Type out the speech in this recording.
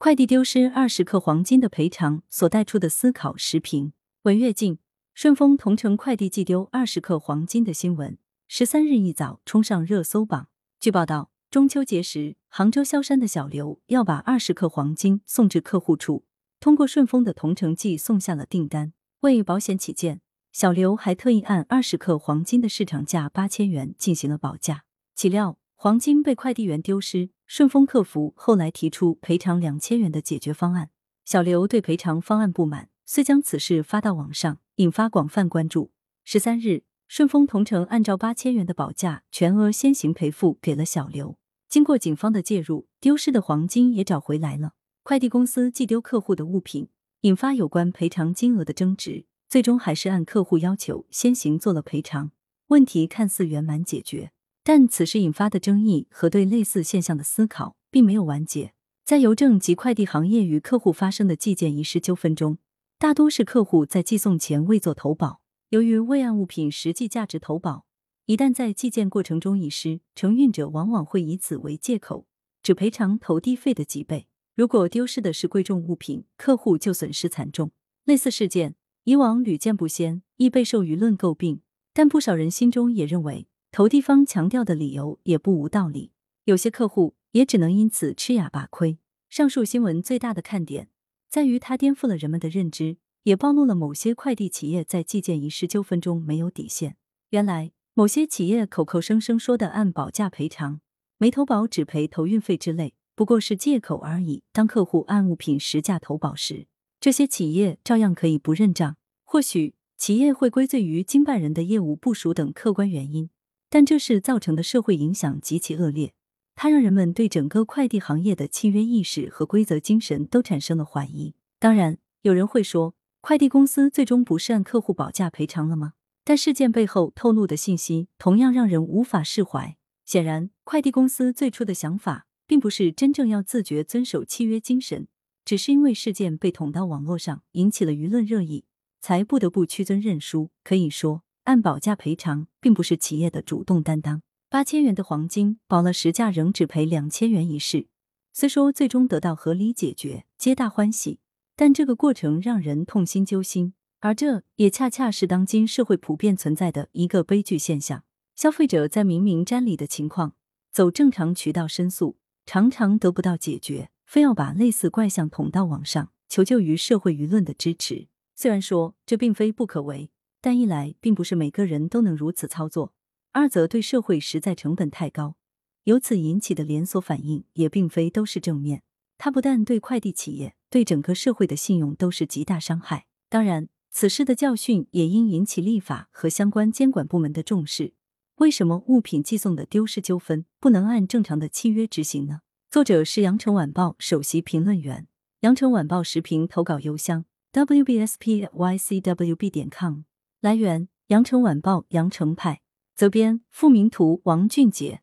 快递丢失二十克黄金的赔偿所带出的思考时评。文跃进，顺丰同城快递寄丢二十克黄金的新闻，十三日一早冲上热搜榜。据报道，中秋节时，杭州萧山的小刘要把二十克黄金送至客户处，通过顺丰的同城寄送下了订单。为保险起见，小刘还特意按二十克黄金的市场价八千元进行了保价。岂料，黄金被快递员丢失。顺丰客服后来提出赔偿两千元的解决方案，小刘对赔偿方案不满，遂将此事发到网上，引发广泛关注。十三日，顺丰同城按照八千元的保价，全额先行赔付给了小刘。经过警方的介入，丢失的黄金也找回来了。快递公司寄丢客户的物品，引发有关赔偿金额的争执，最终还是按客户要求先行做了赔偿，问题看似圆满解决。但此事引发的争议和对类似现象的思考并没有完结。在邮政及快递行业与客户发生的寄件遗失纠纷中，大多是客户在寄送前未做投保，由于未按物品实际价值投保，一旦在寄件过程中遗失，承运者往往会以此为借口，只赔偿投递费的几倍。如果丢失的是贵重物品，客户就损失惨重。类似事件以往屡见不鲜，亦备受舆论诟病。但不少人心中也认为。投地方强调的理由也不无道理，有些客户也只能因此吃哑巴亏。上述新闻最大的看点在于，它颠覆了人们的认知，也暴露了某些快递企业在寄件遗失纠纷中没有底线。原来，某些企业口口声声说的按保价赔偿、没投保只赔投运费之类，不过是借口而已。当客户按物品实价投保时，这些企业照样可以不认账。或许企业会归罪于经办人的业务部署等客观原因。但这事造成的社会影响极其恶劣，它让人们对整个快递行业的契约意识和规则精神都产生了怀疑。当然，有人会说，快递公司最终不是按客户保价赔偿了吗？但事件背后透露的信息同样让人无法释怀。显然，快递公司最初的想法并不是真正要自觉遵守契约精神，只是因为事件被捅到网络上，引起了舆论热议，才不得不屈尊认输。可以说。按保价赔偿并不是企业的主动担当，八千元的黄金保了实价，仍只赔两千元一事。虽说最终得到合理解决，皆大欢喜，但这个过程让人痛心揪心，而这也恰恰是当今社会普遍存在的一个悲剧现象。消费者在明明占理的情况，走正常渠道申诉，常常得不到解决，非要把类似怪象捅到网上，求救于社会舆论的支持。虽然说这并非不可为。但一来，并不是每个人都能如此操作；二则对社会实在成本太高，由此引起的连锁反应也并非都是正面。它不但对快递企业，对整个社会的信用都是极大伤害。当然，此事的教训也应引起立法和相关监管部门的重视。为什么物品寄送的丢失纠纷不能按正常的契约执行呢？作者是羊城晚报首席评论员，羊城晚报时评投稿邮箱：wbspycwb 点 com。来源：羊城晚报羊城派，责编：付明图，王俊杰。